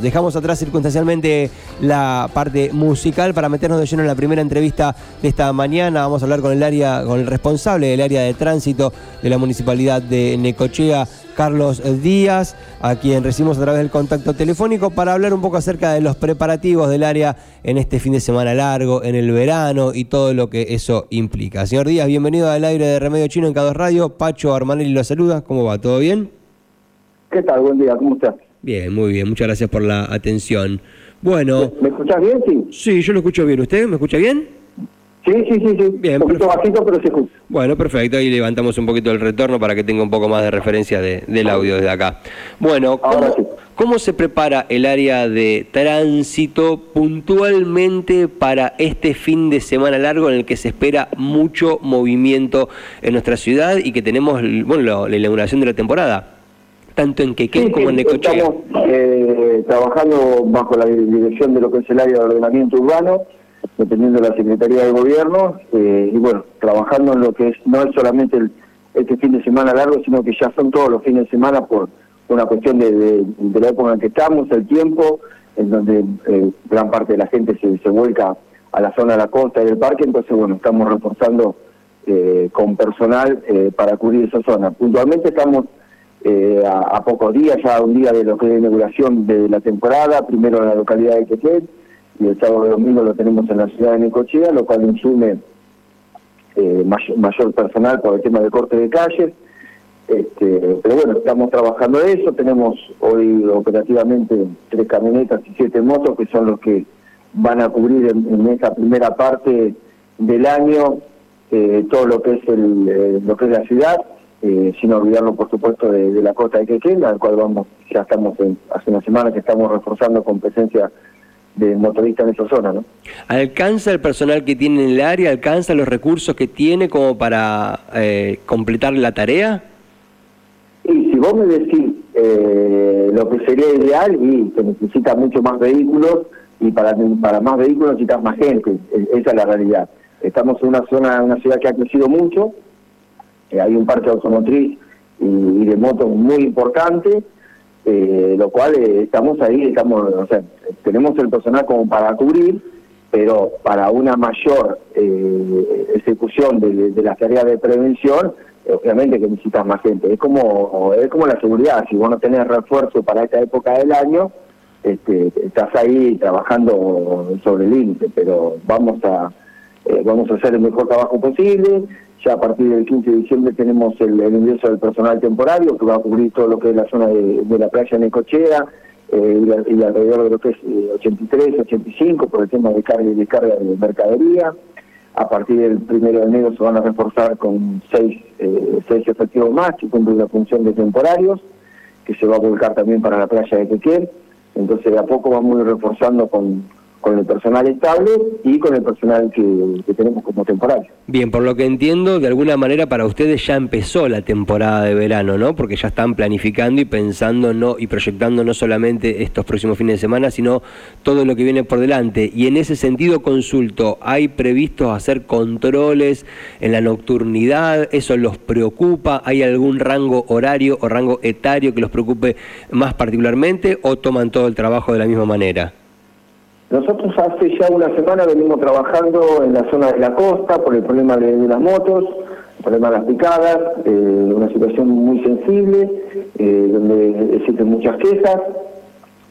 dejamos atrás circunstancialmente la parte musical para meternos de lleno en la primera entrevista de esta mañana. Vamos a hablar con el área, con el responsable del área de tránsito de la municipalidad de Necochea, Carlos Díaz, a quien recibimos a través del contacto telefónico para hablar un poco acerca de los preparativos del área en este fin de semana largo, en el verano y todo lo que eso implica. Señor Díaz, bienvenido al aire de Remedio Chino en Cados Radio. Pacho Armanelli lo saluda. ¿Cómo va? ¿Todo bien? ¿Qué tal? Buen día, ¿cómo estás? Bien, muy bien. Muchas gracias por la atención. Bueno. ¿Me, escuchas bien? Sí. Sí, yo lo escucho bien. ¿Usted me escucha bien? Sí, sí, sí, sí. Bien, un poquito bajito, pero se escucha. Bueno, perfecto. Ahí levantamos un poquito el retorno para que tenga un poco más de referencia del audio desde acá. Bueno, ¿cómo, ¿cómo se prepara el área de tránsito puntualmente para este fin de semana largo en el que se espera mucho movimiento en nuestra ciudad y que tenemos, bueno, la inauguración de la temporada? Tanto en Quequén como en Necochea. Estamos eh, trabajando bajo la dirección de lo que es el área de ordenamiento urbano, dependiendo de la Secretaría de Gobierno, eh, y bueno, trabajando en lo que es, no es solamente el, este fin de semana largo, sino que ya son todos los fines de semana por una cuestión de, la época en que estamos, el tiempo, en donde eh, gran parte de la gente se, se vuelca a la zona de la costa y del parque, entonces bueno, estamos reforzando con personal para cubrir esa zona. Puntualmente estamos eh, a, pocos días, ya un día de lo que es la inauguración de la temporada, primero en la localidad de Quequén y el sábado y domingo lo tenemos en la ciudad de Necochea, lo cual insume eh, mayor, personal por el tema de corte de calles. Este, pero bueno, estamos trabajando eso, tenemos hoy operativamente tres camionetas y siete motos que son los que van a cubrir en, esta primera parte del año eh, todo lo que es el, lo que es la ciudad eh, sin olvidarlo por supuesto de, la costa de Quequén, al cual vamos, ya estamos en, hace una semana que estamos reforzando con presencia de motoristas en esa zona. ¿no? ¿Alcanza el personal que tiene en el área, alcanza los recursos que tiene como para eh, completar la tarea? Y si vos me decís eh, lo que sería ideal, y se necesita mucho más vehículos, y para, para más vehículos necesitas más gente, esa es la realidad. Estamos en una zona, una ciudad que ha crecido mucho, eh, hay un parque automotriz y, de motos muy importante, eh, lo cual eh, estamos ahí, estamos, o sea, tenemos el personal como para cubrir, pero para una mayor ejecución de, de, las tareas de prevención, obviamente que necesitas más gente. Es como es como la seguridad, si vos no tenés refuerzo para esta época del año, este, estás ahí trabajando sobre el límite, pero vamos a vamos a hacer el mejor trabajo posible. Ya a partir del 15 de diciembre tenemos el, ingreso del personal temporario que va a cubrir todo lo que es la zona de, la playa Necochea eh, y, alrededor de lo que es 83, eh, 85 por el tema de carga y descarga de mercadería. A partir del 1 de enero se van a reforzar con seis, eh, seis efectivos más que cumplen la función de temporarios, que se va a volcar también para la playa de Quequén. Entonces de a poco vamos a ir reforzando con, con el personal estable y con el personal que, tenemos como temporal. Bien, por lo que entiendo, de alguna manera para ustedes ya empezó la temporada de verano, ¿no? Porque ya están planificando y pensando no y proyectando no solamente estos próximos fines de semana, sino todo lo que viene por delante. Y en ese sentido consulto, ¿hay previsto hacer controles en la nocturnidad? ¿Eso los preocupa? ¿Hay algún rango horario o rango etario que los preocupe más particularmente o toman todo el trabajo de la misma manera? Nosotros hace ya una semana venimos trabajando en la zona de la costa por el problema de, las motos, el problema de las picadas, eh, una situación muy sensible, eh, donde existen muchas quejas.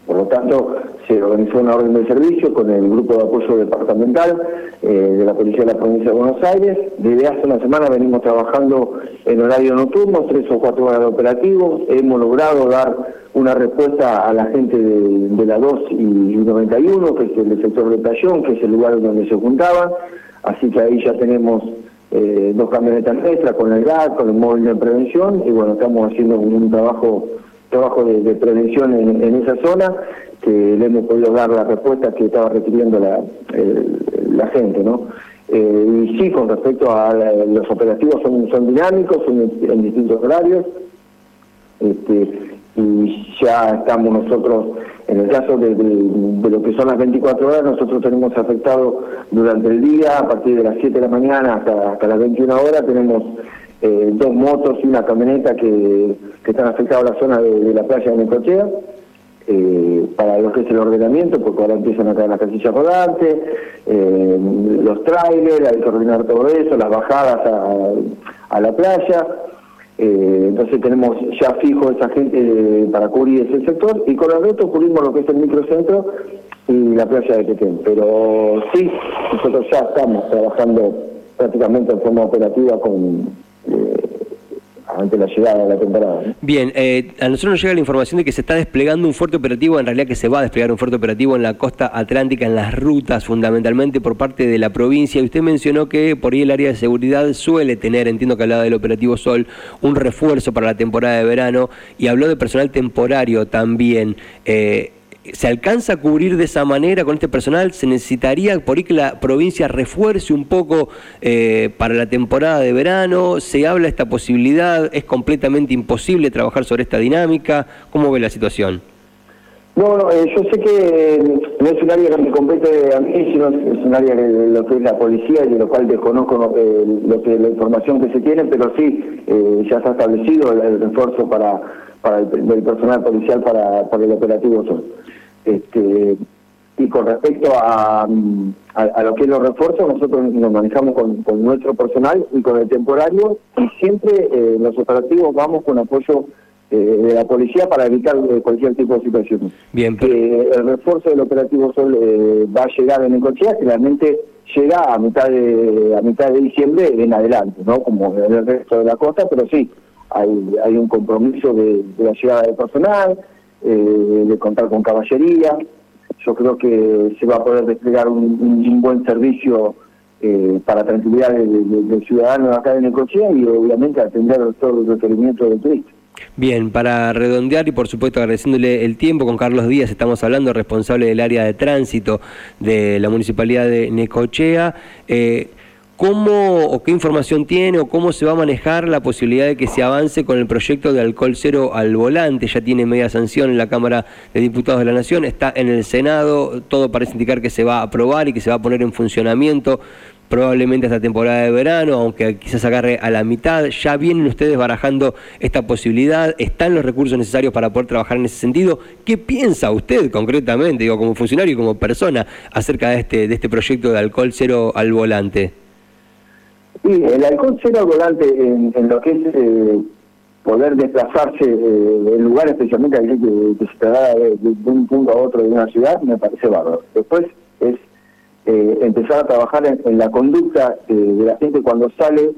Por lo tanto, se organizó una orden de servicio con el grupo de apoyo departamental eh, de la Policía de la Provincia de Buenos Aires. Desde hace una semana venimos trabajando en horario nocturno, tres o cuatro horas de operativo. Hemos logrado dar una respuesta a la gente de, la 2 y 91, que es el sector de Playón, que es el lugar donde se juntaban. Así que ahí ya tenemos eh, dos camionetas nuestras con el GAT, con el móvil de prevención, y bueno, estamos haciendo un trabajo trabajo de, prevención en, esa zona, que le hemos podido dar la respuesta que estaba requiriendo la, gente, ¿no? Eh, y sí, con respecto a los operativos son, son dinámicos, son en, distintos horarios, este, y ya estamos nosotros, en el caso de, lo que son las 24 horas, nosotros tenemos afectado durante el día, a partir de las 7 de la mañana hasta, hasta las 21 horas, tenemos eh, dos motos y una camioneta que, están afectados a la zona de, la playa de Necochea. eh, para lo que es el ordenamiento, porque ahora empiezan a caer las casillas rodantes, eh, los trailers, hay que ordenar todo eso, las bajadas a, la playa. Eh, entonces tenemos ya fijo esa gente para cubrir ese sector y con el resto cubrimos lo que es el microcentro y la playa de Petén. Pero sí, nosotros ya estamos trabajando prácticamente en forma operativa con ante la llegada de la temporada. Bien, eh, a nosotros nos llega la información de que se está desplegando un fuerte operativo, en realidad que se va a desplegar un fuerte operativo en la costa atlántica, en las rutas fundamentalmente por parte de la provincia. Y usted mencionó que por ahí el área de seguridad suele tener, entiendo que hablaba del operativo Sol, un refuerzo para la temporada de verano y habló de personal temporario también. Eh, ¿Se alcanza a cubrir de esa manera con este personal? ¿Se necesitaría por ahí que la provincia refuerce un poco eh, para la temporada de verano? ¿Se habla esta posibilidad? ¿Es completamente imposible trabajar sobre esta dinámica? ¿Cómo ve la situación? No, no eh, yo sé que no es un área que me compete a mí, sino es un área de lo que es la policía y de lo cual desconozco eh, lo que la información que se tiene, pero sí, ya se ha establecido el, refuerzo para, para el, del personal policial para, para el operativo Sol. Este, y con respecto a, a, lo que es los refuerzos, nosotros nos manejamos con, nuestro personal y con el temporario y siempre eh, los operativos vamos con apoyo eh, de la policía para evitar eh, cualquier tipo de situación. Bien, el refuerzo del operativo Sol va a llegar en Necochea, realmente llega a mitad de a mitad de diciembre en adelante, no como en el resto de la costa, pero sí hay hay un compromiso de, de la llegada del personal eh, de contar con caballería. Yo creo que se va a poder desplegar un, buen servicio eh, para tranquilidad del ciudadano acá en Necochea y obviamente atender todos los requerimientos del turista. Bien, para redondear y por supuesto agradeciéndole el tiempo con Carlos Díaz, estamos hablando responsable del área de tránsito de la Municipalidad de Necochea. Eh, ¿Cómo o qué información tiene o cómo se va a manejar la posibilidad de que se avance con el proyecto de alcohol cero al volante? Ya tiene media sanción en la Cámara de Diputados de la Nación, está en el Senado, todo parece indicar que se va a aprobar y que se va a poner en funcionamiento probablemente esta temporada de verano, aunque quizás agarre a la mitad. ¿Ya vienen ustedes barajando esta posibilidad? ¿Están los recursos necesarios para poder trabajar en ese sentido? ¿Qué piensa usted concretamente, digo, como funcionario y como persona, acerca de este, de este proyecto de alcohol cero al volante? Sí, el alcohol cero volante en, lo que es eh, poder desplazarse eh, en lugar especialmente que, que se traslada de, un punto a otro de una ciudad, me parece bárbaro. Después es eh, empezar a trabajar en, la conducta de la gente cuando sale,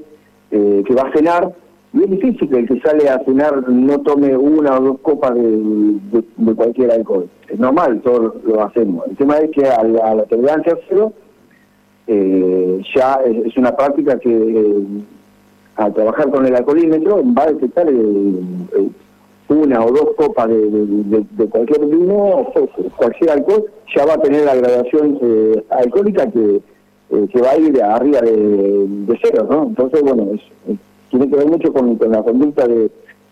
que va a cenar, y es difícil que el que sale a cenar no tome una o dos copas de, cualquier alcohol. Es normal, todos lo hacemos. El tema es que a la, a la tolerancia cero eh, ya es, una práctica que eh, al trabajar con el alcoholímetro va a detectar eh, una o dos copas de, cualquier vino cualquier alcohol, ya va a tener la gradación alcohólica que, que va a ir arriba de, cero, ¿no? Entonces, bueno, tiene que ver mucho con, la conducta de,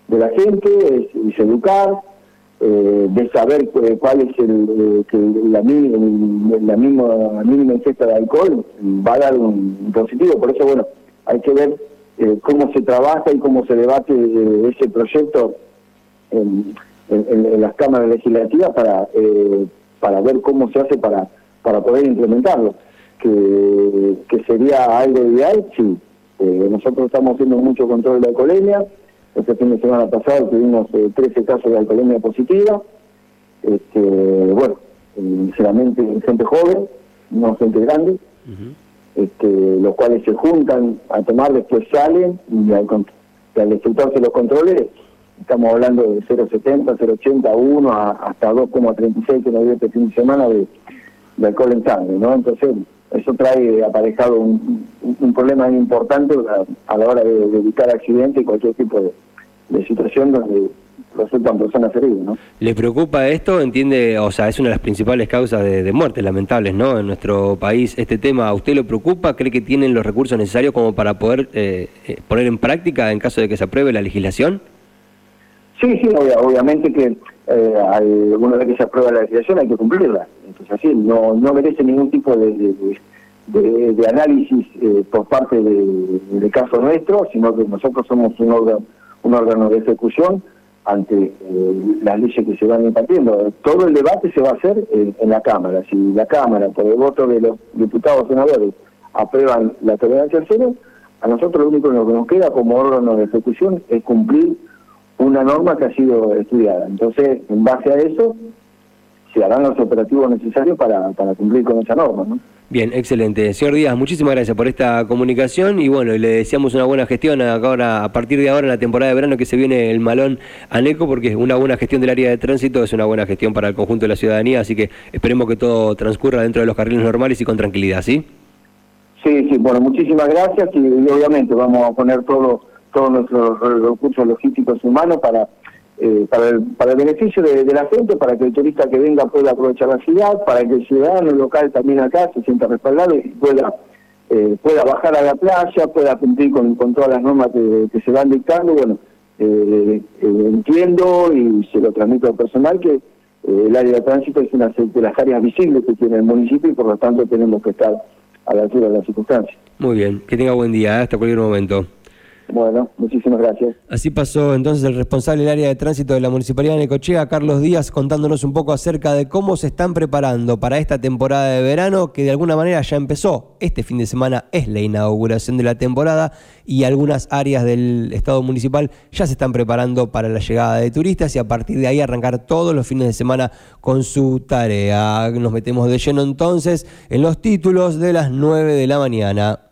la gente, es, es educar, eh, de saber cuál es el, eh, la, mínima, la misma mínima ingesta de alcohol va a dar un, positivo. Por eso, bueno, hay que ver eh, cómo se trabaja y cómo se debate ese proyecto en, las cámaras legislativas para para ver cómo se hace para para poder implementarlo. Que, que sería algo ideal, sí. nosotros estamos haciendo mucho control de la alcoholemia, este fin de semana pasado tuvimos 13 eh, casos de alcoholemia positiva. Este, bueno, sinceramente gente joven, no gente grande, este, los cuales se juntan a tomar, después salen y al, al efectuarse los controles, estamos hablando de 0,70, 0,80, 1 hasta 2,36 que nos dio este fin de semana de, alcohol en sangre, ¿no? Entonces, eso trae aparejado un, problema importante a, la hora de, de evitar accidentes y cualquier tipo de, de situación donde resultan personas heridas, ¿no? ¿Le preocupa esto? Entiende, o sea, es una de las principales causas de, muerte lamentables, ¿no? En nuestro país, este tema, ¿a usted lo preocupa? ¿Cree que tienen los recursos necesarios como para poder eh, eh, poner en práctica en caso de que se apruebe la legislación? Sí, sí, obviamente que eh, una vez que se aprueba la legislación hay que cumplirla. Entonces, así, no, no merece ningún tipo de, de, análisis eh, por parte del caso nuestro, sino que nosotros somos un órgano un órgano de ejecución ante eh, las leyes que se van impartiendo. Todo el debate se va a hacer en, la Cámara. Si la Cámara, por el voto de los diputados senadores, aprueban la tolerancia cero, a nosotros lo único que nos queda como órgano de ejecución es cumplir una norma que ha sido estudiada. Entonces, en base a eso, se harán los operativos necesarios para, para cumplir con esa norma. ¿no? Bien, excelente. Señor Díaz, muchísimas gracias por esta comunicación y bueno, le deseamos una buena gestión ahora, a partir de ahora en la temporada de verano que se viene el malón a NECO porque una buena gestión del área de tránsito es una buena gestión para el conjunto de la ciudadanía, así que esperemos que todo transcurra dentro de los carriles normales y con tranquilidad, ¿sí? Sí, sí, bueno, muchísimas gracias y, obviamente vamos a poner todo, todos nuestros recursos logísticos humanos para eh, para, el, para el beneficio de, la gente, para que el turista que venga pueda aprovechar la ciudad, para que el ciudadano local también acá se sienta respaldado y pueda eh, pueda bajar a la playa, pueda cumplir con, con todas las normas que, se van dictando. Bueno, eh, entiendo y se lo transmito al personal que el área de tránsito es una de las áreas visibles que tiene el municipio y por lo tanto tenemos que estar a la altura de las circunstancias. Muy bien, que tenga buen día, hasta cualquier momento. Bueno, muchísimas gracias. Así pasó entonces el responsable del área de tránsito de la Municipalidad de Necochea, Carlos Díaz, contándonos un poco acerca de cómo se están preparando para esta temporada de verano, que de alguna manera ya empezó. Este fin de semana es la inauguración de la temporada y algunas áreas del Estado municipal ya se están preparando para la llegada de turistas y a partir de ahí arrancar todos los fines de semana con su tarea. Nos metemos de lleno entonces en los títulos de las 9 de la mañana.